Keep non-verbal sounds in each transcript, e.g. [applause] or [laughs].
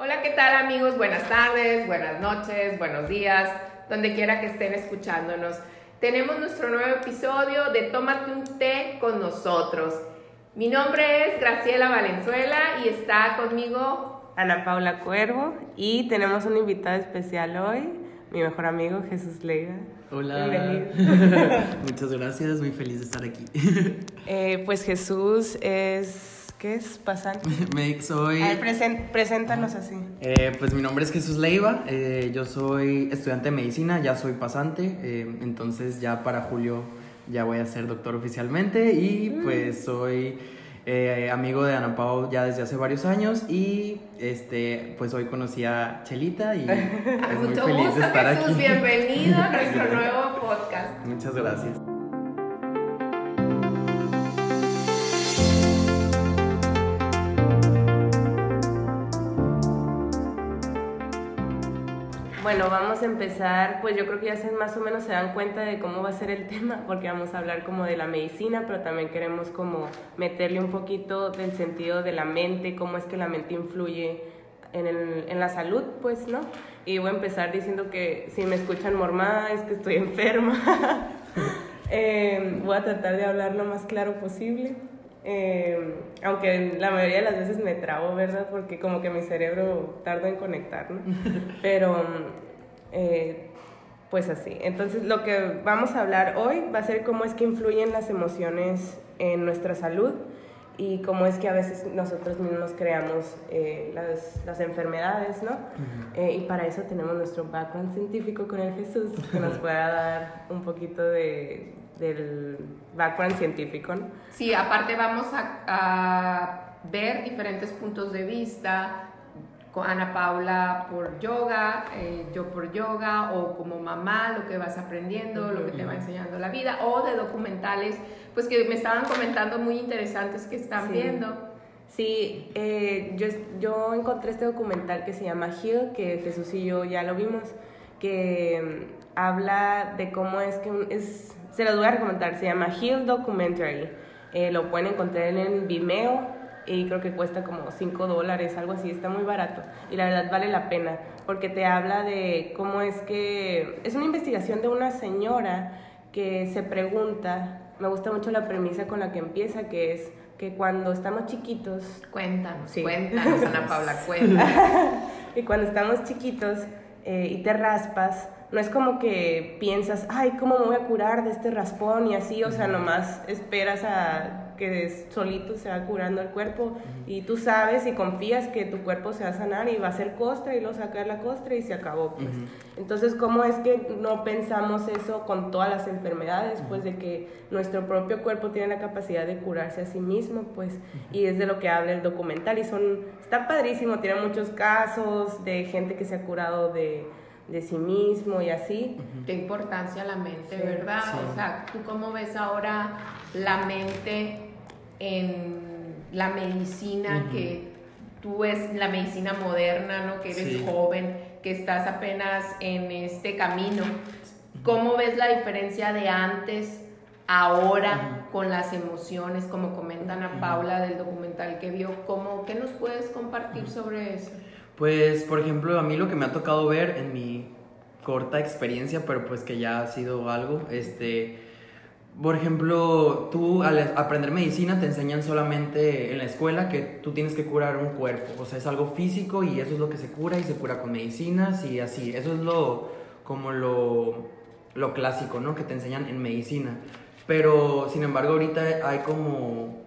Hola, ¿qué tal amigos? Buenas tardes, buenas noches, buenos días, donde quiera que estén escuchándonos. Tenemos nuestro nuevo episodio de Tómate un té con nosotros. Mi nombre es Graciela Valenzuela y está conmigo Ana Paula Cuervo y tenemos un invitado especial hoy, mi mejor amigo Jesús Leiga. Hola. [laughs] Muchas gracias, muy feliz de estar aquí. Eh, pues Jesús es ¿Qué es pasante? [laughs] Me, soy... A ver, preséntanos así. Eh, pues mi nombre es Jesús Leiva, eh, yo soy estudiante de medicina, ya soy pasante, eh, entonces ya para julio ya voy a ser doctor oficialmente y mm. pues soy amigo de Ana Pau ya desde hace varios años y este pues hoy conocí a Chelita y [laughs] es muy feliz de estar Jesús, aquí. Bienvenido a nuestro [laughs] nuevo podcast. Muchas gracias. Bueno, vamos a empezar, pues yo creo que ya se, más o menos se dan cuenta de cómo va a ser el [laughs] tema, porque vamos a hablar como de la medicina, pero también queremos como meterle un poquito del sentido de la mente, cómo es que la mente influye en, el, la salud, pues, ¿no? Y voy a empezar diciendo que si me escuchan mormada es que estoy [laughs] enferma. [laughs] eh, voy a tratar de hablar lo más claro posible. Eh, aunque la mayoría de las veces me trabo, ¿verdad? Porque como que mi cerebro tarda en conectar, ¿no? [laughs] Pero, eh, pues así. Entonces, lo que vamos a hablar hoy va a ser cómo es que influyen las emociones en nuestra salud y cómo es que a veces nosotros mismos creamos eh, las, las, enfermedades, ¿no? y para eso tenemos nuestro background científico con el Jesús, que nos [laughs] pueda dar un poquito de, del background científico. ¿no? Sí, aparte vamos a, ver diferentes puntos de vista, Ana Paula por yoga, eh, yo por yoga, o como mamá, lo que vas aprendiendo, lo que te va enseñando la vida, o de documentales, pues que me estaban comentando muy interesantes que están viendo. Sí, eh, yo, yo encontré este documental que se llama Heal, que Jesús y yo ya lo vimos, que mm, habla de cómo es que es se los voy a recomendar, se llama Heal Documentary. Eh, lo pueden encontrar en Vimeo y creo que cuesta como 5 dólares, algo así, está muy barato. Y la verdad vale la pena, porque te habla de cómo es que... Es una investigación de una señora que se pregunta, me gusta mucho la premisa con la que empieza, que es que cuando estamos chiquitos... Cuéntanos, cuéntanos, Ana Paula, [laughs] cuéntanos. y cuando estamos chiquitos eh, y te raspas, no es como que piensas, ay, ¿cómo me voy a curar de este raspón? Y así, o sea, nomás esperas a que solito se va curando el cuerpo y tú sabes y confías que tu cuerpo se va a sanar y va a ser costra y luego sacar la costra y se acabó, pues. Entonces, ¿cómo es que no pensamos eso con todas las enfermedades? Pues de que nuestro propio cuerpo tiene la capacidad de curarse a sí mismo, pues, y es de lo que habla el documental y son, está padrísimo, tiene muchos casos de gente que se ha curado de de sí mismo y así. Qué importancia la mente, ¿verdad? O sea, ¿tú cómo ves ahora la mente en la medicina que tú es la medicina moderna, ¿no? Que eres joven, que estás apenas en este camino. ¿Cómo ves la diferencia de antes, ahora, con las emociones, como comentan a Paula del documental que vio? ¿Cómo, ¿Qué nos puedes compartir sobre eso? Pues, por ejemplo, a mí lo que me ha tocado ver en mi corta experiencia, pero pues que ya ha sido algo, este, por ejemplo, tú al aprender medicina te enseñan solamente en la escuela que tú tienes que curar un cuerpo, o sea, es algo físico y eso es lo que se cura y se cura con medicinas y así, eso es lo, como lo, lo clásico, ¿no? Que te enseñan en medicina. Pero, sin embargo, ahorita hay como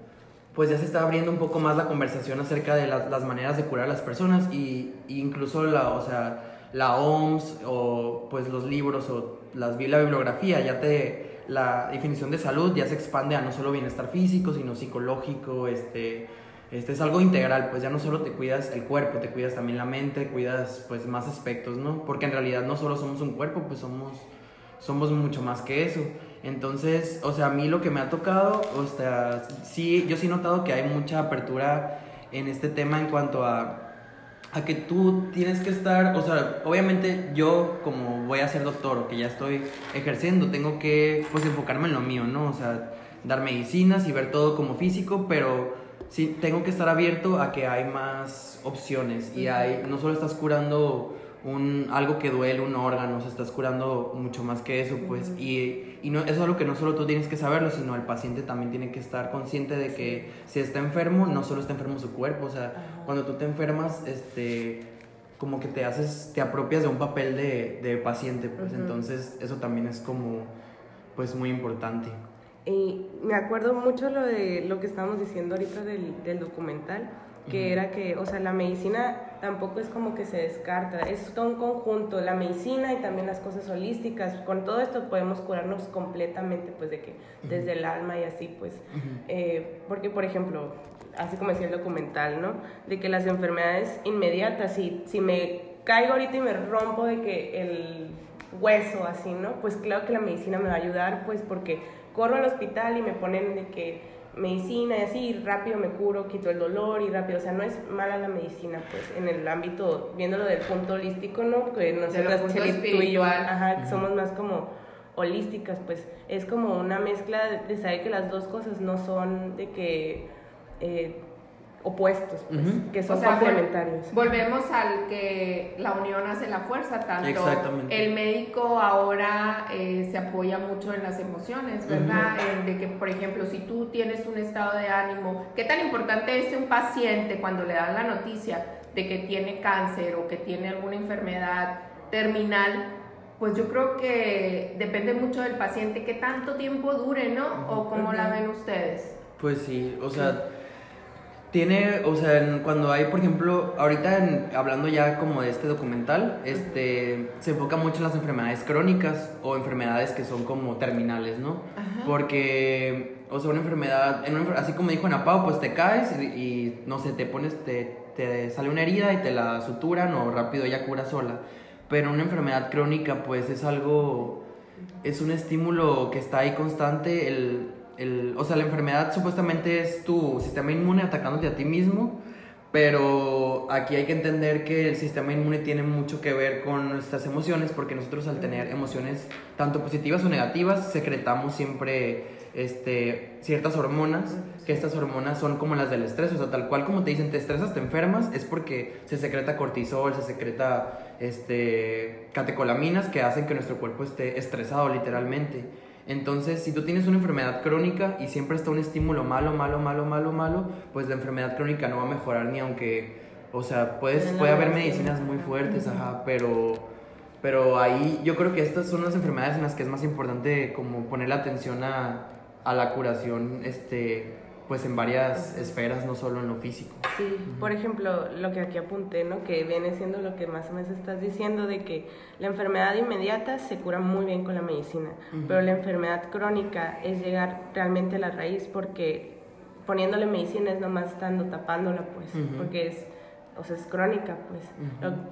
pues ya se está abriendo un poco más la conversación acerca de las, las maneras de curar a las personas y, incluso la, o sea, la OMS o pues los libros o las, la bibliografía ya te la definición de salud ya se expande a no solo bienestar físico sino psicológico este este es algo integral pues ya no solo te cuidas el cuerpo te cuidas también la mente cuidas pues más aspectos no porque en realidad no solo somos un cuerpo pues somos somos mucho más que eso. Entonces, o sea, a mí lo que me ha tocado, o sea, sí, yo sí he notado que hay mucha apertura en este tema en cuanto a, a que tú tienes que estar, o sea, obviamente yo como voy a ser doctor o que ya estoy ejerciendo, tengo que pues enfocarme en lo mío, ¿no? O sea, dar medicinas y ver todo como físico, pero sí, tengo que estar abierto a que hay más opciones y hay, no solo estás curando un, algo que duele, un órgano, o sea, estás curando mucho más que eso, pues, y, y no, eso es algo que no solo tú tienes que saberlo, sino el paciente también tiene que estar consciente de que si está enfermo, no solo está enfermo su cuerpo, o sea, cuando tú te enfermas, este, como que te haces, te apropias de un papel de, de paciente, pues, entonces eso también es como, pues, muy importante. Y me acuerdo mucho lo de lo que estábamos diciendo ahorita del, del documental, que era que, o sea, la medicina tampoco es como que se descarta, es todo un conjunto, la medicina y también las cosas holísticas, con todo esto podemos curarnos completamente, pues de que desde el alma y así, pues, eh, porque por ejemplo, así como decía el documental, ¿no? De que las enfermedades inmediatas, si, si me caigo ahorita y me rompo de que el hueso así, ¿no? Pues claro que la medicina me va a ayudar, pues porque corro al hospital y me ponen de que medicina y así, rápido me curo, quito el dolor y rápido, o sea, no es mala la medicina, pues, en el ámbito, viéndolo del punto holístico, ¿no? Que nosotros, tú y yo, ajá, somos más como holísticas, pues, es como una mezcla de saber que las dos cosas no son de que... Eh, opuestos, pues, que son complementarios. volvemos al que la unión hace la fuerza, tanto el médico ahora eh, se apoya mucho en las emociones, ¿verdad? de que, por ejemplo, si tú tienes un estado de ánimo, ¿qué tan importante es un paciente cuando le dan la noticia de que tiene cáncer o que tiene alguna enfermedad terminal? Pues yo creo que depende mucho del paciente, qué tanto tiempo dure, ¿no? ¿O cómo la ven ustedes? Pues sí, o sea tiene, o sea, cuando hay, por ejemplo, ahorita hablando ya como de este documental, este, se enfoca mucho en las enfermedades crónicas o enfermedades que son como terminales, ¿no? Porque, o sea, una enfermedad, así como dijo Ana Pau, pues te caes y, no sé, te pones, te, te, sale una herida y te la suturan o rápido ella cura sola. Pero una enfermedad crónica, pues es algo, es un estímulo que está ahí constante, el o sea, la enfermedad supuestamente es tu sistema inmune atacándote a ti mismo, pero aquí hay que entender que el sistema inmune tiene mucho que ver con nuestras emociones, porque nosotros al tener emociones tanto positivas o negativas, secretamos siempre este, ciertas hormonas, que estas hormonas son como las del estrés, o sea, tal cual como te dicen, te estresas, te enfermas, es porque se secreta cortisol, se secreta este, catecolaminas que hacen que nuestro cuerpo esté estresado literalmente. Entonces, si tú tienes una enfermedad crónica y siempre está un estímulo malo, malo, malo, malo, malo, pues la enfermedad crónica no va a mejorar ni aunque, o sea, puedes, puede haber medicinas muy fuertes, ajá, pero, pero ahí yo creo que estas son las enfermedades en las que es más importante como poner la atención a, a la curación, este, pues en varias esferas, no solo en lo físico. Sí, por ejemplo, lo que aquí apunté, ¿no? Que viene siendo lo que más o menos estás diciendo, de que la enfermedad inmediata se cura muy bien con la medicina, pero la enfermedad crónica es llegar realmente a la raíz porque poniéndole medicina es nomás estando tapándola, pues, porque es, o sea, es crónica, pues.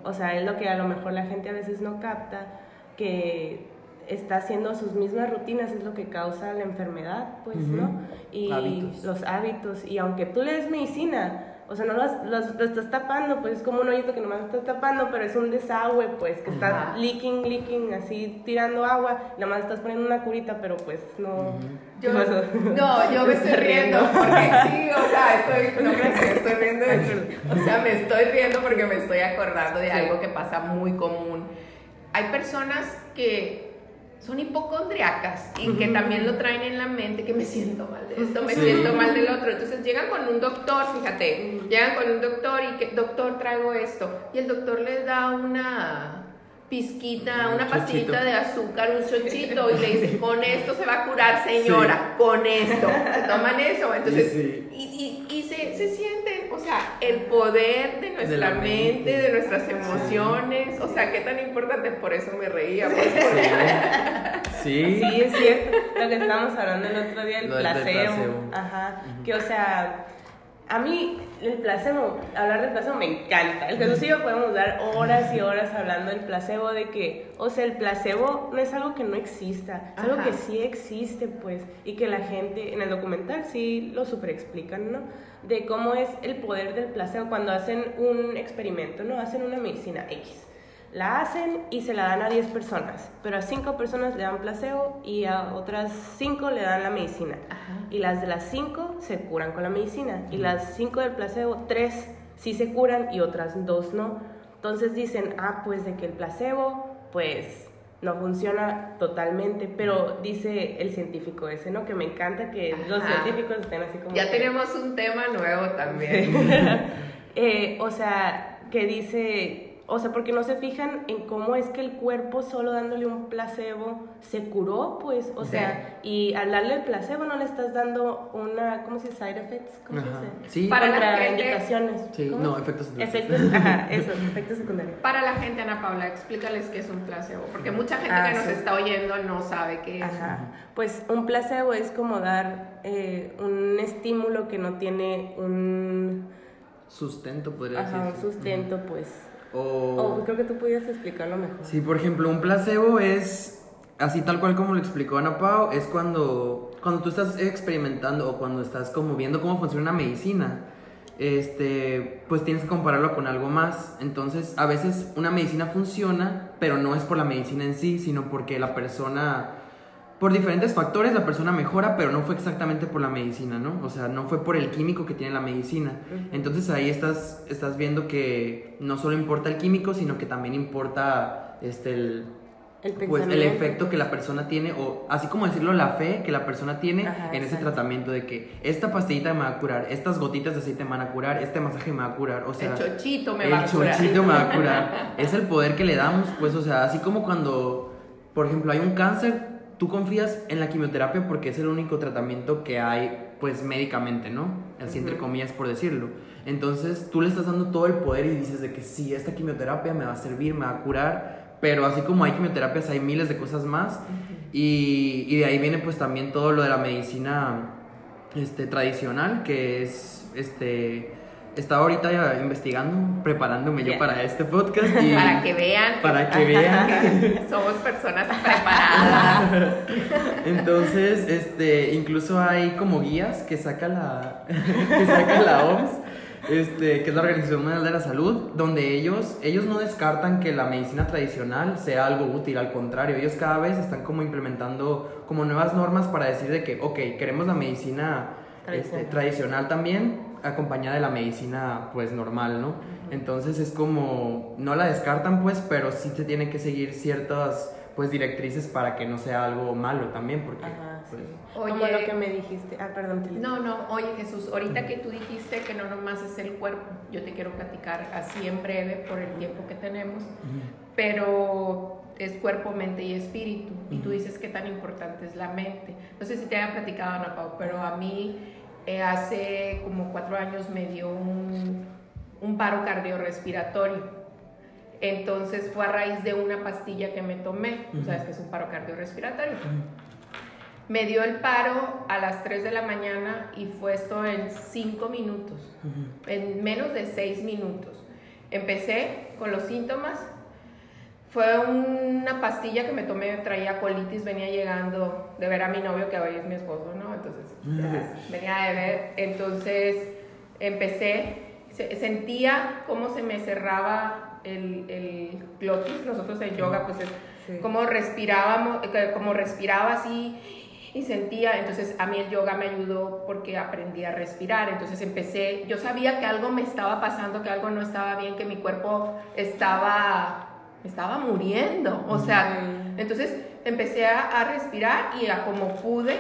o sea, es lo que a lo mejor la gente a veces no capta, que está haciendo sus mismas rutinas, es lo que causa la enfermedad, pues, ¿no? Y los hábitos. Y aunque tú le des medicina, o sea, no lo, estás tapando, pues es como un hoyito que nomás lo estás tapando, pero es un desagüe, pues, que está leaking, leaking, así tirando agua, nada más estás poniendo una curita, pero pues no. yo, no, yo me [laughs] estoy riendo, porque [laughs] sí, o sea, estoy, no me estoy riendo, o sea, me estoy riendo porque me estoy acordando de algo que pasa muy común. Hay personas que son hipocondriacas y que también lo traen en la mente que me siento mal de esto, me siento mal del otro. Entonces llegan con un doctor, fíjate, llegan con un doctor y que doctor traigo esto y el doctor les da una pizquita, una pastillita de azúcar, un chochito y le dice, [laughs] con esto se va a curar señora, con esto, se toman eso, entonces, y, y, se, se, sienten, o sea, el poder de nuestra mente, de nuestras emociones, o sea, qué tan importante, por eso me reía. Pues, [laughs] sí. sí, es cierto, lo que estábamos hablando el otro día, el placebo, ajá, que o sea a mí el placebo, hablar del placebo me encanta. El Jesús y yo podemos dar horas y horas hablando del placebo, de que, o sea, el placebo no es algo que no exista, es algo que sí existe, pues, y que la gente en el documental sí lo super explican, ¿no? De cómo es el poder del placebo cuando hacen un experimento, ¿no? Hacen una medicina X. la hacen y se la dan a 10 personas, pero a 5 personas le dan placebo y a otras 5 le dan la medicina. Y las de las 5 se curan con la medicina y las 5 del placebo, 3 sí se curan y otras 2 no. Entonces dicen, ah, pues de que el placebo, pues no funciona totalmente, pero dice el científico ese, ¿no? Que me encanta que los científicos estén así como... Ya tenemos un tema nuevo también. [laughs] eh, o sea, que dice o sea, porque no se fijan en cómo es que el cuerpo solo dándole un placebo se curó, pues, o sea, y al darle el placebo no le estás dando una, ¿cómo se dice? Side effects, ¿cómo se dice? Sí. Para la indicaciones. Sí, no, efectos secundarios. Efectos, [laughs] ajá, eso, efectos secundarios. Para la gente, Ana Paula, explícales qué es un placebo, porque mucha gente que ah, nos está oyendo no sabe qué es. Ajá. Pues un placebo es como dar eh, un estímulo que no tiene un sustento, podría decir. Ajá, un sustento, pues o... creo que tú podías explicarlo mejor. Sí, por ejemplo, un placebo es, así tal cual como lo explicó Ana Pau, es cuando, cuando tú estás experimentando o cuando estás como viendo cómo funciona una medicina. Este, pues tienes que compararlo con algo más. Entonces, a veces una medicina funciona, pero no es por la medicina en sí, sino porque la persona por diferentes factores la persona mejora, pero no fue exactamente por la medicina, ¿no? O sea, no fue por el químico que tiene la medicina. Entonces ahí estás, estás viendo que no solo importa el químico, sino que también importa este, el, pues, el efecto que la persona tiene, o así como decirlo, la fe que la persona tiene en ese tratamiento de que esta pastillita me va a curar, estas gotitas de aceite me van a curar, este masaje me va a curar, o sea... El chochito me va a curar. El chochito me va a curar. [laughs] es el poder que le damos, pues, o sea, así como cuando, por ejemplo, hay un cáncer, tú confías en la quimioterapia porque es el único tratamiento que hay, pues médicamente, ¿no? Así entre comillas por decirlo. Entonces tú le estás dando todo el poder y dices de que sí, esta quimioterapia me va a servir, me va a curar, pero así como hay quimioterapias, hay miles de cosas más. y, y, de ahí viene pues también todo lo de la medicina este, tradicional, que es este estaba ahorita ya investigando, preparándome yo para este podcast. Y para que vean. Para que vean. somos personas preparadas. [laughs] Entonces, este, incluso hay como guías que saca la, [laughs] que saca la OMS, este, que es la Organización Mundial de la Salud, donde ellos, ellos no descartan que la medicina tradicional sea algo útil, al contrario, ellos cada vez están como implementando como nuevas normas para decir de que, ok, queremos la medicina este, tradicional también, acompañada de la medicina pues normal, ¿no? Entonces es como, no la descartan pues, pero sí se tienen que seguir ciertas pues directrices para que no sea algo malo también, porque... pues, Como lo que me dijiste, ah, perdón. No, no, oye Jesús, ahorita que tú dijiste que no nomás es el cuerpo, yo te quiero platicar así en breve por el tiempo que tenemos, pero es cuerpo, mente y espíritu, y tú dices que tan importante es la mente. No sé si te haya platicado, Ana Pau, pero a mí eh, hace como cuatro años me dio un, un paro cardiorrespiratorio. Entonces fue a raíz de una pastilla que me tomé, sabes que es un paro cardiorrespiratorio. Me dio el paro a las 3 de la mañana y fue esto en 5 minutos, en menos de 6 minutos. Empecé con los síntomas, fue una pastilla que me tomé, traía colitis, venía llegando de ver a mi novio, que hoy es mi esposo, ¿no? Entonces, venía de ver, entonces empecé, sentía cómo se me cerraba el, el glotis, nosotros en yoga, pues es como respirábamos, eh, como respiraba así y sentía, entonces a mí el yoga me ayudó porque aprendí a respirar, entonces empecé, yo sabía que algo me estaba pasando, que algo no estaba bien, que mi cuerpo estaba estaba muriendo. O sea, entonces empecé a, respirar y a como pude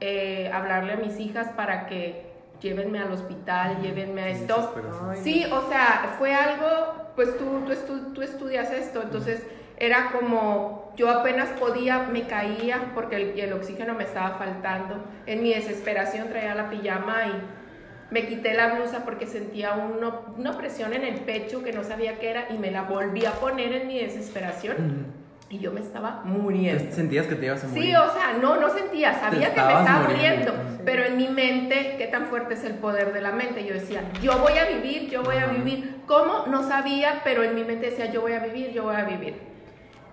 eh, hablarle a mis hijas para que llévenme al hospital, llévenme a esto. Sí, o sea, fue algo, pues tú, tú, tú estudias esto, entonces era como yo apenas podía, me caía porque el, el, oxígeno me estaba faltando. En mi desesperación traía la pijama y me quité la blusa porque sentía una presión en el pecho que no sabía qué era y me la volví a poner en mi desesperación. Y yo me estaba muriendo. ¿Sentías que te ibas a morir? Sí, o sea, no, no sentía, sabía que me estaba muriendo, pero en mi mente, qué tan fuerte es el poder de la mente. Yo decía, yo voy a vivir, yo voy a vivir. ¿Cómo? No sabía, pero en mi mente decía, yo voy a vivir, yo voy a vivir.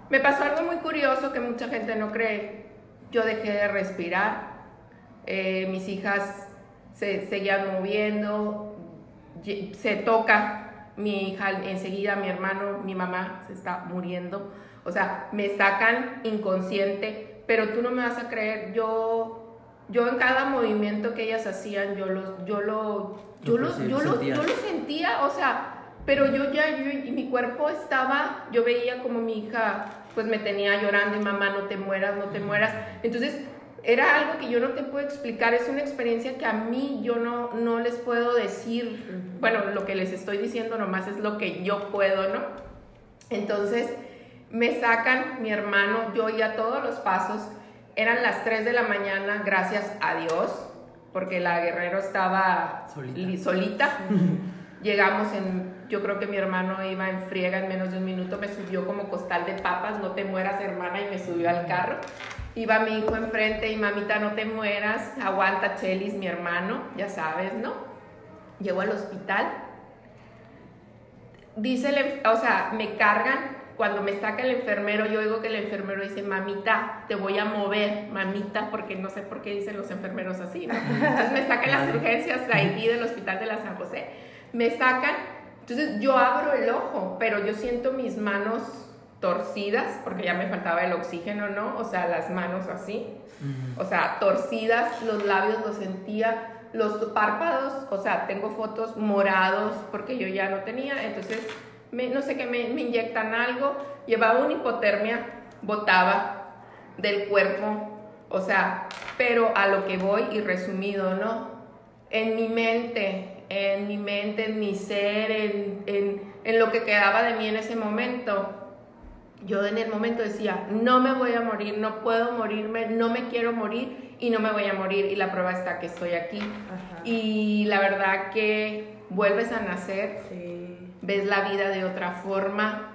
Me pasó algo muy curioso que mucha gente no cree. Yo dejé de respirar. Eh, mis hijas se seguían moviendo, se toca mi hija enseguida, mi hermano, mi mamá se está muriendo. O sea, me sacan inconsciente, pero tú no me vas a creer, yo, yo en cada movimiento que ellas hacían, yo, los, yo, lo, yo, lo, yo, lo, yo lo sentía, o sea, pero yo ya, yo, y mi cuerpo estaba, yo veía como mi hija pues me tenía llorando y mamá no te mueras, no te mueras. Entonces era algo que yo no te puedo explicar, es una experiencia que a mí yo no, no les puedo decir, bueno, lo que les estoy diciendo nomás es lo que yo puedo, ¿no? Entonces me sacan mi hermano, yo ya todos los pasos, eran las 3 de la mañana, gracias a Dios, porque la guerrero estaba solita. solita. [laughs] Llegamos en, yo creo que mi hermano iba en friega en menos de un minuto, me subió como costal de papas, no te mueras hermana, y me subió al carro. Iba mi hijo enfrente y mamita, no te mueras, aguanta Chelis, mi hermano, ya sabes, ¿no? Llegó al hospital. Dice, o sea, me cargan cuando me saca el enfermero, yo oigo que el enfermero dice, mamita, te voy a mover, mamita, porque no sé por qué dicen los enfermeros así, Entonces me sacan las [laughs] urgencias de ahí del hospital de la San José, me sacan, entonces yo abro el ojo, pero yo siento mis manos torcidas, porque ya me faltaba el oxígeno, ¿no? O sea, las manos así, o sea, torcidas, los labios los sentía, los párpados, o sea, tengo fotos morados, porque yo ya no tenía, entonces no sé qué, me, me inyectan algo, llevaba una hipotermia, botaba del cuerpo, o sea, pero a lo que voy y resumido, ¿no? En mi mente, en mi mente, en mi ser, en, en, en lo que quedaba de mí en ese momento, yo en el momento decía, no me voy a morir, no puedo morirme, no me quiero morir y no me voy a morir y la prueba está que estoy aquí. Y la verdad que vuelves a nacer. Sí ves la vida de otra forma,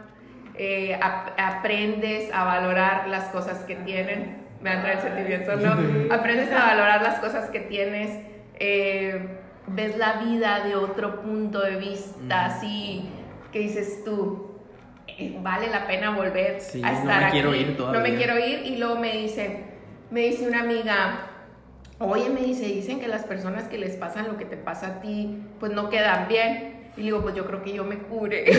eh, aprendes a valorar las cosas que tienen, me entra el sentimiento, ¿no? [laughs] Aprendes a valorar las cosas que tienes, eh, ves la vida de otro punto de vista, así que dices tú, eh, vale la pena volver a estar no me Quiero ir todavía. No me quiero ir y luego me dice, me dice una amiga, oye, me dice, dicen que las personas que les pasan lo que te pasa a ti, pues no quedan bien. Y digo, pues yo creo que yo me cure. [laughs]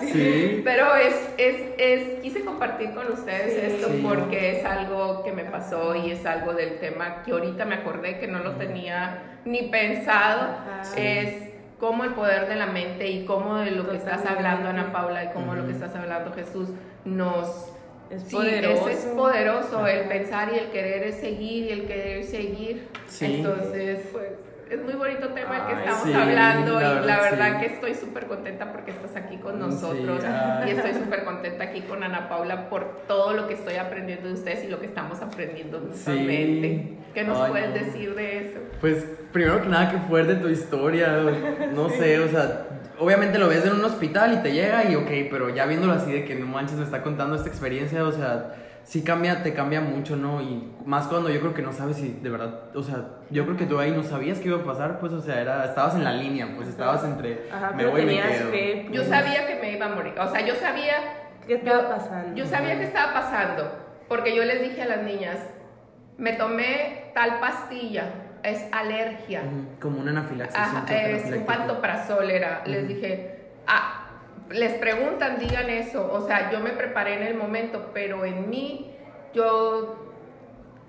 sí. Pero es, es, es, quise compartir con ustedes esto porque es algo que me pasó y es algo del tema que ahorita me acordé que no lo tenía ni pensado. Es cómo el poder de la mente y cómo de lo que estás hablando, Ana Paula, y cómo lo que estás hablando, Jesús, nos... Es poderoso. Es, poderoso el pensar y el querer seguir y el querer seguir. Entonces, pues es muy bonito tema el que estamos hablando y la verdad que estoy súper contenta porque estás aquí con nosotros y estoy súper contenta aquí con Ana Paula por todo lo que estoy aprendiendo de ustedes y lo que estamos aprendiendo mutuamente. ¿Qué nos puedes decir de eso? Pues primero que nada, que fuerte tu historia, no [laughs] sé, o sea, obviamente lo ves en un hospital y te llega y ok, pero ya viéndolo así de que no manches me está contando esta experiencia, o sea sí cambia, te cambia mucho, ¿no? Y más cuando yo creo que no sabes si de verdad, o sea, yo creo que tú ahí no sabías qué iba a pasar, pues, o sea, era, estabas en la línea, pues, estabas entre, me voy y me quedo. Fe, Yo sabía que me iba a morir, o sea, yo sabía... ¿Qué estaba pasando? Yo sabía que estaba pasando, porque yo les dije a las niñas, me tomé tal pastilla, es alergia. Como una anafilaxis. Ajá, es un pantoprazol era. Les dije, ah, les preguntan, digan eso. O sea, yo me preparé en el momento, pero en mí yo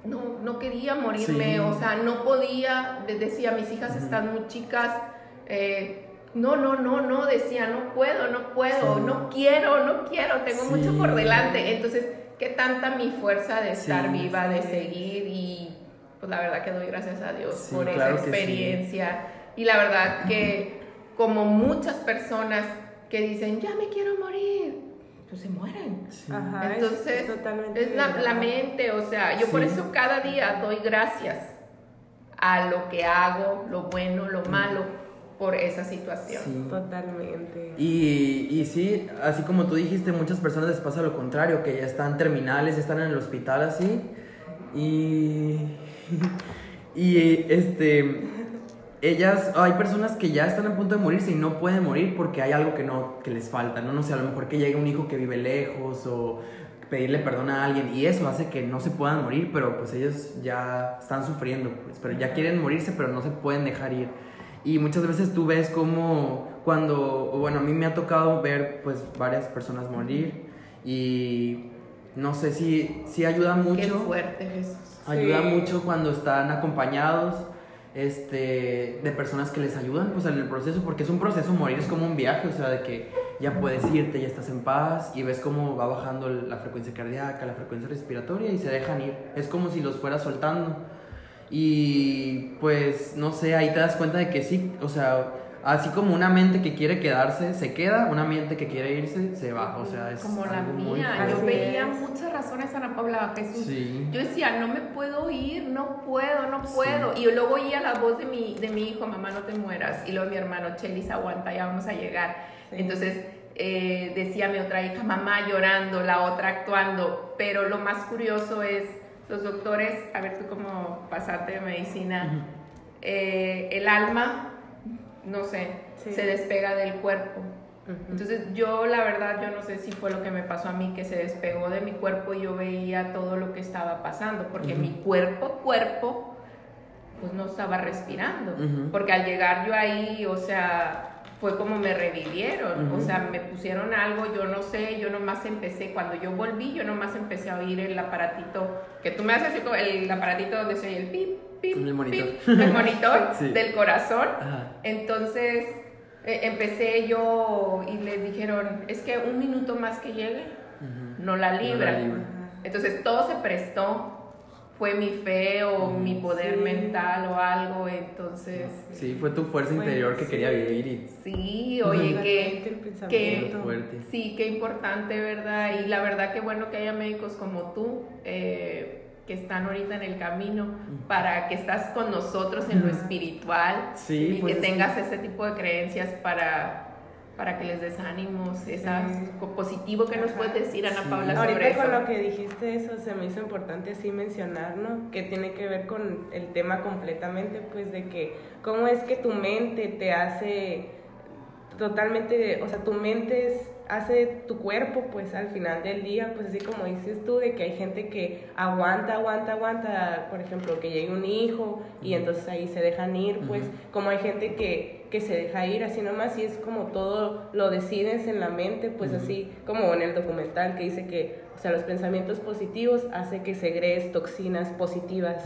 no, no quería morirme, o sea, no podía, decía, mis hijas están muy chicas, eh, no, no, no, no, decía, no puedo, no puedo, no quiero, no quiero, tengo mucho por delante. Entonces, ¿qué tanta mi fuerza de estar viva, de seguir? Y pues la verdad que doy gracias a Dios por esa experiencia. Y la verdad que como muchas personas que dicen, ya me quiero morir, pues se mueren. Entonces, es, la, mente, o sea, yo por eso cada día doy gracias a lo que hago, lo bueno, lo malo, por esa situación. Totalmente. Y, y sí, así como tú dijiste, muchas personas les pasa lo contrario, que ya están terminales, están en el hospital así, y... [laughs] y este ellas, hay personas que ya están a punto de morirse y no pueden morir porque hay algo que no, que les falta, ¿no? No sé, a lo mejor que llegue un hijo que vive lejos o pedirle perdón a alguien y eso hace que no se puedan morir, pero pues ellos ya están sufriendo, pues, pero ya quieren morirse, pero no se pueden dejar ir. Y muchas veces tú ves como cuando, bueno, a mí me ha tocado ver pues varias personas morir y no sé si, si ayuda mucho. Qué fuerte Jesús. Ayuda mucho cuando están acompañados este, de personas que les ayudan pues en el proceso, porque es un proceso, morir es como un viaje, o sea, de que ya puedes irte, ya estás en paz y ves cómo va bajando la frecuencia cardíaca, la frecuencia respiratoria y se dejan ir. Es como si los fuera soltando. Y pues, no sé, ahí te das cuenta de que sí, o sea, así como una mente que quiere quedarse se queda, una mente que quiere irse se va, o sea, es como la mía. Yo veía muchas razones Ana Paula Jesús. Yo decía, no me puedo ir, no puedo, no puedo. Y luego oía la voz de mi de mi hijo, mamá, no te mueras. Y luego mi hermano, Chelis, aguanta, ya vamos a llegar. Entonces, eh, decía mi otra hija, mamá llorando, la otra actuando. Pero lo más curioso es los doctores, a ver tú como pasante de medicina, eh, el alma, no sé, se despega del cuerpo. Entonces yo la verdad yo no sé si fue lo que me pasó a mí que se despegó de mi cuerpo y yo veía todo lo que estaba pasando porque mi cuerpo cuerpo pues no estaba respirando. Porque al llegar yo ahí o sea fue como me revivieron, o sea, me pusieron algo, yo no sé, yo nomás empecé, cuando yo volví, yo nomás empecé a oír el aparatito, que tú me haces así como el aparatito donde se oye el pip, pip, el monitor, el monitor [laughs] del corazón. Entonces eh, empecé yo y le dijeron, es que un minuto más que llegue, no la libra. Entonces todo se prestó fue mi fe o mi poder mental o algo, entonces... Sí, fue tu fuerza interior que quería vivir y... Sí, oye, que... que sí, qué importante, ¿verdad? Y la verdad que bueno que haya médicos como tú, eh, que están ahorita en el camino, para que estás con nosotros en lo espiritual sí, y que pues tengas ese tipo de creencias para para que les des ánimos, esa positivo que nos puedes decir, Ana Paula, sobre Ahorita con lo que dijiste eso, se me hizo importante así mencionar, ¿no? Que tiene que ver con el tema completamente, pues, de que cómo es que tu mente te hace totalmente, o sea, tu mente es hace tu cuerpo, pues al final del día, pues así como dices tú, de que hay gente que aguanta, aguanta, aguanta, por ejemplo, que llegue un hijo y entonces ahí se dejan ir, pues como hay gente que, que, se deja ir así nomás y es como todo lo decides en la mente, pues así como en el documental que dice que, o sea, los pensamientos positivos hace que segregues toxinas positivas.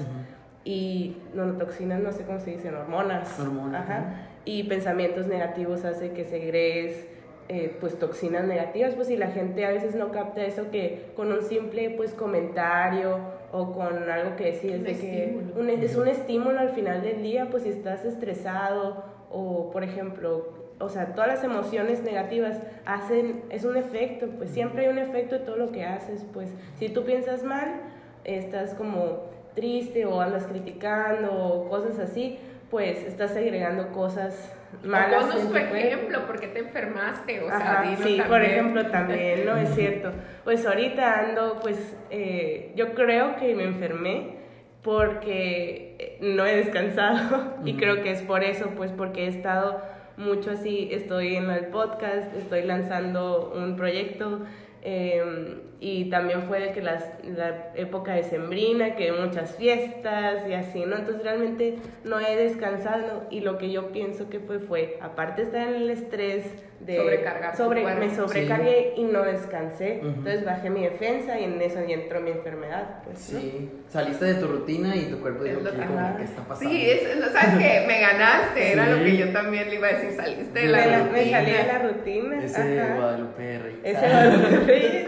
Y no, toxinas, no sé cómo se dicen, hormonas. Hormonas. Ajá. Y pensamientos negativos hace que segregues eh, pues toxinas negativas, pues si la gente a veces no capta eso que con un simple pues comentario o con algo que decir de que es un estímulo al final del día, pues si estás estresado o por ejemplo, o sea, todas las emociones negativas hacen, es un efecto, pues siempre hay un efecto de todo lo que haces, pues si tú piensas mal, estás como triste o andas criticando o cosas así, pues estás agregando cosas malas. Tu ejemplo, porque te enfermaste? O sea, sí, por ejemplo, también, ¿no? es [laughs] cierto. Pues ahorita ando, pues, eh, yo creo que me enfermé porque eh, no he descansado. [laughs] Y creo que es por eso, pues porque he estado mucho así, estoy en el podcast, estoy lanzando un proyecto eh, y también fue de que las, la época de sembrina, que muchas fiestas y así, ¿no? Entonces realmente no he descansado y lo que yo pienso que fue fue, aparte de estar en el estrés de... Sobrecargar. Sobre, me sobrecargué y no descansé, entonces bajé mi defensa y en eso ya entró mi enfermedad. Pues, sí, saliste de tu rutina y tu cuerpo dijo, ¿qué está pasando? Sí, ¿sabes qué? Me ganaste, era lo que yo también le iba a decir, saliste de la me rutina. Me salí de la rutina. Ese Guadalupe Reyes. Ese Guadalupe [laughs] Reyes.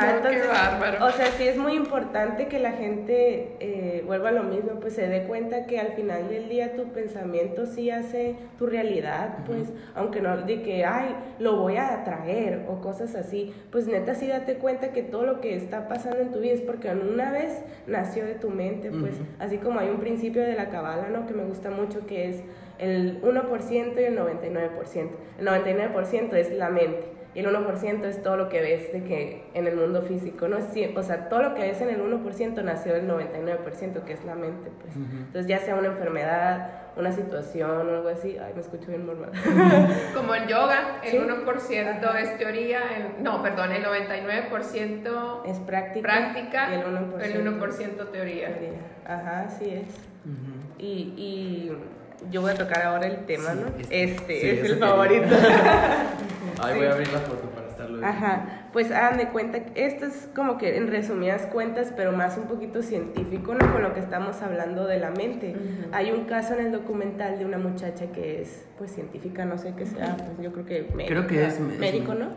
Ajá, entonces, o sea, sí es muy importante que la gente eh, vuelva a lo mismo, pues se dé cuenta que al final del día tu pensamiento sí hace tu realidad, pues, aunque no de que, ay, lo voy a atraer o cosas así, pues neta sí date cuenta que todo lo que está pasando en tu vida es porque una vez nació de tu mente, pues, así como hay un principio de la cabala, ¿no? Que me gusta mucho que es el 1% y el 99%. El 99% es la mente y el 1% es todo lo que ves de que en el mundo físico, ¿no? Es, o sea, todo lo que ves en el 1% nació del 99%, que es la mente, pues. Entonces, ya sea una enfermedad, una situación o algo así, ay, me escucho bien normal. [laughs] Como en yoga, el 1% es teoría, no, perdón, el 99% es práctica, práctica y el 1%, el 1 teoría. teoría. Ajá, así es. y, y yo voy a tocar ahora el tema, ¿no? Este, este es el favorito. [laughs] Ay, voy a abrir la foto para estarlo Ajá, pues hagan de cuenta, esto es como que en resumidas cuentas, pero más un poquito científico, ¿no? Con lo que estamos hablando de la mente. Hay un caso en el documental de una muchacha que es, pues, científica, no sé qué sea, pues yo creo que médico. Creo que es médico, ¿no?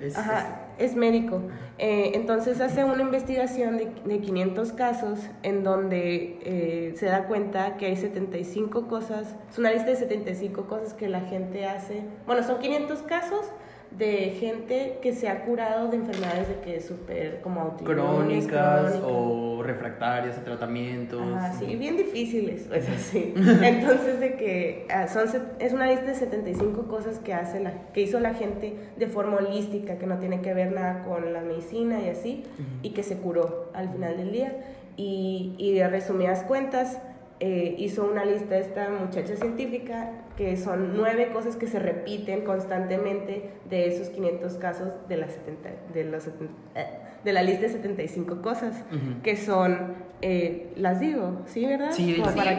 Es, Ajá, es, médico. Eh, entonces hace una investigación de, de 500 casos en donde eh, se da cuenta que hay 75 cosas, es una lista de 75 cosas que la gente hace. Bueno, son 500 casos de gente que se ha curado de enfermedades de que es súper como crónicas, o refractarias a tratamientos. Ah, sí, bien difíciles, pues así. [laughs] Entonces de que ah, son, es una lista de 75 cosas que hace la, que hizo la gente de forma holística, que no tiene que ver nada con la medicina y así, y que se curó al final del día. Y, y de resumidas cuentas, eh, hizo una lista esta muchacha científica que son nueve cosas que se repiten constantemente de esos 500 casos de, las 70, de, los eh, de la lista de 75 cosas, que son, eh, las digo, ¿sí, verdad? Sí, sí para,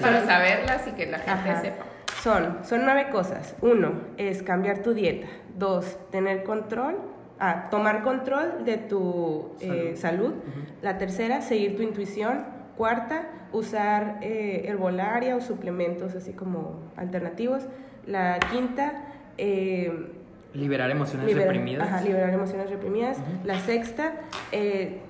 para saberlas y que la gente sepa. Son, son nueve cosas. Uno es cambiar tu dieta. Dos, tener control. Ah, tomar control de tu salud. La tercera, seguir tu intuición. Cuarta, usar eh, herbolaria o suplementos así como alternativos. La quinta, eh, liberar emociones reprimidas. Ajá, liberar emociones reprimidas. La sexta, eh,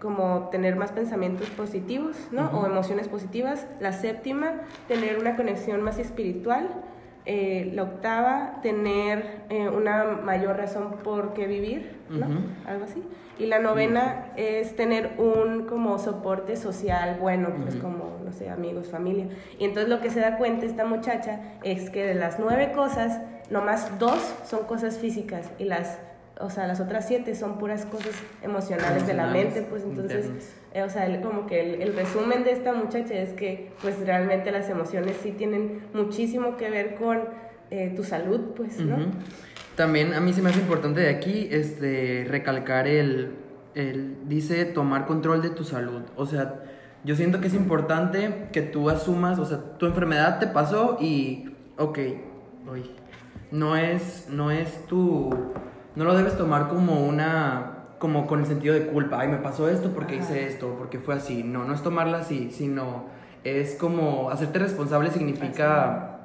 como tener más pensamientos positivos, ¿no? O emociones positivas. La séptima, tener una conexión más espiritual. Eh, la octava, tener una mayor razón por qué vivir, ¿no? Algo así. Y la novena es tener un como soporte social bueno, pues como, no sé, amigos, familia. Y entonces lo que se da cuenta esta muchacha es que de las nueve cosas, nomás dos son cosas físicas y las, o sea, las otras siete son puras cosas emocionales de la mente, pues entonces, eh, o sea, como que el, resumen de esta muchacha es que pues realmente las emociones sí tienen muchísimo que ver con eh, tu salud, pues, ¿no? También a mí se me hace importante de aquí este, recalcar el, el, dice, tomar control de tu salud. O sea, yo siento que es importante que tú asumas, o sea, tu enfermedad te pasó y, ok, oye, no es, no es tu, no lo debes tomar como una, como con el sentido de culpa, ay, me pasó esto porque hice esto, porque fue así. No, no es tomarla así, sino es como hacerte responsable significa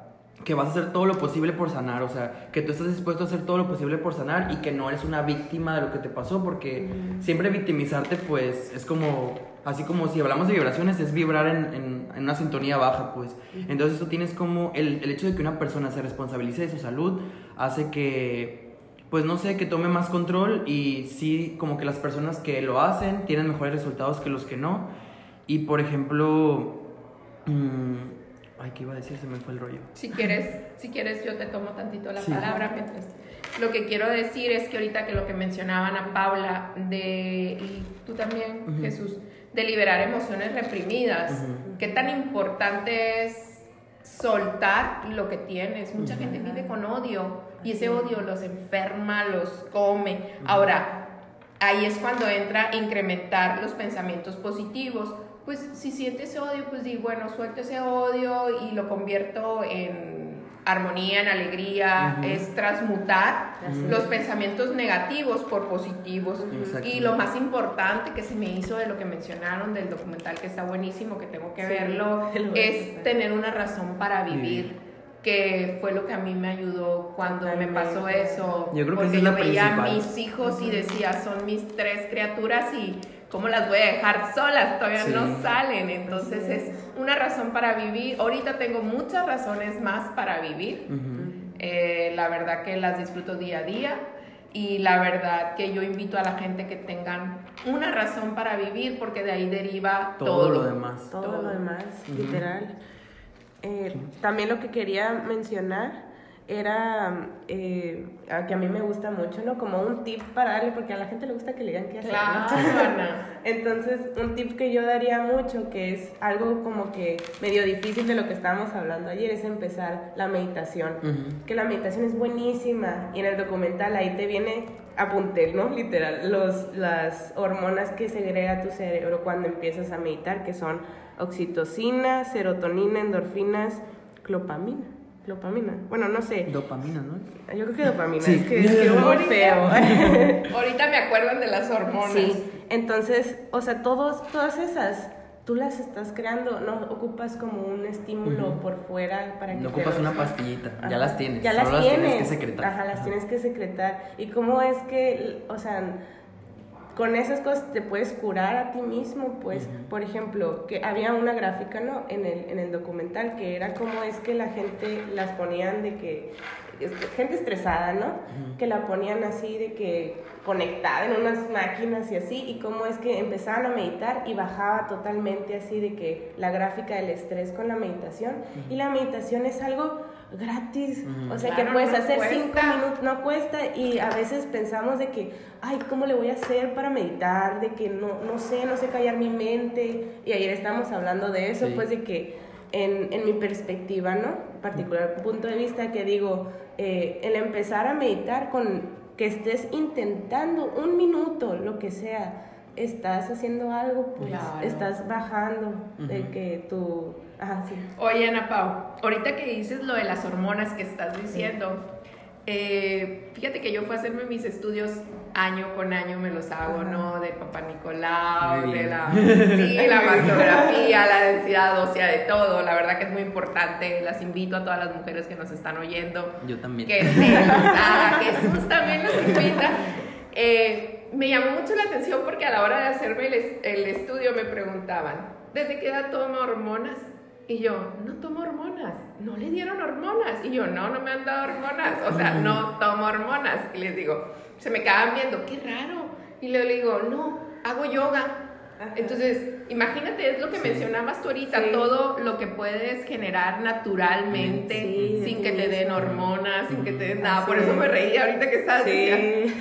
que vas a hacer todo lo posible por sanar, o sea, que tú estás dispuesto a hacer todo lo posible por sanar y que no eres una víctima de lo que te pasó, porque siempre victimizarte, pues, es como, así como si hablamos de vibraciones, es vibrar en, en, una sintonía baja, pues. Entonces tú tienes como, el, el, hecho de que una persona se responsabilice de su salud hace que, pues, no sé, que tome más control y sí, como que las personas que lo hacen tienen mejores resultados que los que no. Y, por ejemplo... Mmm, Ay, ¿qué iba a decir? Se me fue el rollo. Si quieres, si quieres yo te tomo tantito la palabra mientras... Lo que quiero decir es que ahorita que lo que mencionaban a Paula de, y tú también, Jesús, de liberar emociones reprimidas, qué tan importante es soltar lo que tienes. Mucha gente vive con odio y ese odio los enferma, los come. Ahora, ahí es cuando entra incrementar los pensamientos positivos. Pues si sientes odio, pues di, bueno, suelto ese odio y lo convierto en armonía, en alegría, es transmutar los pensamientos negativos por positivos. Y lo más importante que se me hizo de lo que mencionaron del documental, que está buenísimo, que tengo que verlo, [laughs] es tener una razón para vivir. Que fue lo que a mí me ayudó cuando me pasó eso. Yo creo que porque es yo veía a mis hijos y decía, son mis tres criaturas y ¿cómo las voy a dejar solas? Todavía no salen. Entonces es una razón para vivir. Ahorita tengo muchas razones más para vivir. Eh, la verdad que las disfruto día a día. Y la verdad que yo invito a la gente que tengan una razón para vivir porque de ahí deriva todo, lo demás. Todo, lo demás, literal. Eh, también lo que quería mencionar era eh, que a mí me gusta mucho, ¿no? Como un tip para darle, porque a la gente le gusta que le digan qué hacer. [laughs] Entonces, un tip que yo daría mucho, que es algo como que medio difícil de lo que estábamos hablando ayer, es empezar la meditación. Que la meditación es buenísima y en el documental ahí te viene apunté, ¿no? Literal, los, las hormonas que segrega tu cerebro cuando empiezas a meditar, que son oxitocina, serotonina, endorfinas, clopamina. Dopamina. Bueno, no sé. Dopamina, ¿no? Yo creo que dopamina. Es que es muy feo. [laughs] [laughs] Ahorita me acuerdan de las hormonas. Sí. Entonces, o sea, todos, todas esas, tú las estás creando. No ocupas como un estímulo por fuera para que. No ocupas una pastillita. Ya las tienes. Ya las, tienes. que secretar. Ajá, las tienes que secretar. Y cómo es que, o sea con esas cosas te puedes curar a ti mismo, pues, por ejemplo, que había una gráfica, ¿no? En el, en el documental, que era como es que la gente las ponían de que, gente estresada, ¿no? Que la ponían así de que conectada en unas máquinas y así, y cómo es que empezaban a meditar y bajaba totalmente así de que la gráfica del estrés con la meditación. Y la meditación es algo gratis, o sea que puedes hacer cinco minutos, no cuesta. Y a veces pensamos de que, ay, ¿cómo le voy a hacer para meditar? De que no, no sé, no sé callar mi mente y ayer estábamos hablando de eso, pues de que en, en, mi perspectiva, ¿no? Particular punto de vista que digo, eh, el empezar a meditar con que estés intentando un minuto, lo que sea, estás haciendo algo, pues estás bajando de que tu Oye, Ana Pau, ahorita que dices lo de las hormonas que estás diciendo, eh, fíjate que yo fui a hacerme mis estudios año con año, me los hago, ¿no? De Papá Nicolau, de la, [laughs] sí, la mastografía, la densidad ósea, de todo. La verdad que es muy importante. Las invito a todas las mujeres que nos están oyendo. Yo también. Que Jesús también nos invita. [laughs] Eh, me llamó mucho la atención porque a la hora de hacerme el, el estudio me preguntaban, ¿desde qué edad toma hormonas? Y yo, no tomo hormonas, no le dieron hormonas. Y yo, no, no me han dado hormonas, o sea, no tomo hormonas. Y les digo, se me quedaban viendo, qué raro. Y le digo, no, hago yoga. Entonces, imagínate, es lo que mencionabas tú ahorita, todo lo que puedes generar naturalmente, sin que te den hormonas, sin que te den nada. Por eso me reí ahorita que estás sí.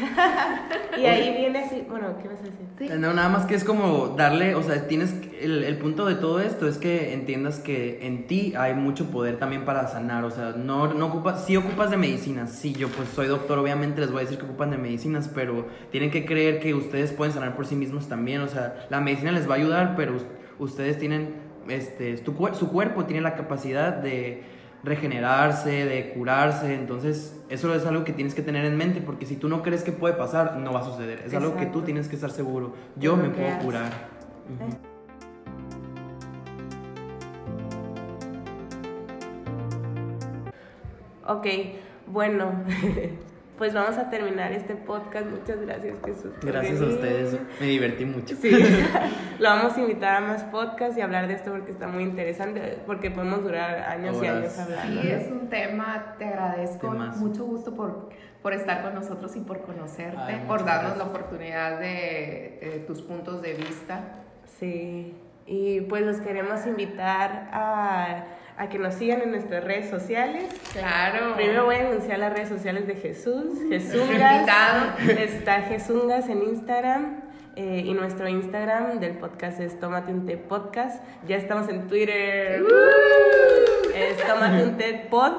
[laughs] y ahí bueno, ¿qué vas a decir? No, nada más que es como darle, o sea, tienes, el, el, punto de todo esto es que entiendas que en ti hay mucho poder también para sanar, o sea, no, no ocupas, sí ocupas de medicinas, sí, yo pues soy doctor, obviamente les voy a decir que ocupan de medicinas, pero tienen que creer que ustedes pueden sanar por sí mismos también, o sea, la medicina les va a ayudar, pero ustedes tienen, este, su cuerpo tiene la capacidad de regenerarse, de curarse, entonces eso es algo que tienes que tener en mente, porque si tú no crees que puede pasar, no va a suceder, es algo que tú tienes que estar seguro, yo me puedo curar. Ok, bueno, [laughs] pues vamos a terminar este podcast. Muchas gracias, Jesús. Gracias a ustedes, me divertí mucho. Sí, [laughs] lo vamos a invitar a más podcasts y hablar de esto porque está muy interesante, porque podemos durar años y años hablando. Sí, es un tema, te agradezco, mucho gusto por, por estar con nosotros y por conocerte, por darnos la oportunidad de, de tus puntos de vista. Sí, y pues los queremos invitar a a que nos sigan en nuestras redes sociales. Claro. Primero voy a anunciar las redes sociales de Jesús, Jesúngas. Está Jesúngas en Instagram. Eh, y nuestro Instagram del podcast es Tómate un té podcast. Ya estamos en Twitter. Es Tómate un té pod.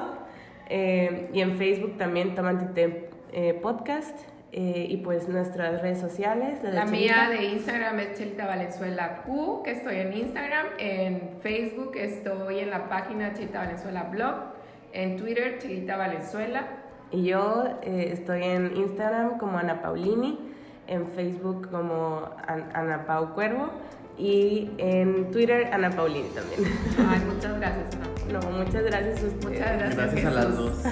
Eh, y en Facebook también Tómate un té eh, podcast. Eh, y pues nuestras redes sociales. La, mía de Instagram es Chelita Valenzuela Q, que estoy en Instagram. En Facebook estoy en la página Chelita Valenzuela Blog. En Twitter, Chelita Valenzuela. Y yo eh, estoy en Instagram como Ana Paulini, en Facebook como Ana Pau Cuervo y en Twitter Ana Paulini también. [laughs] Ay, muchas gracias, Ana. No, muchas gracias. Muchas gracias. Gracias a las dos.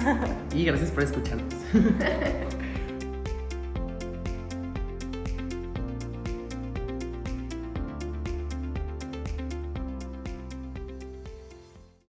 Y gracias por escucharnos. [laughs]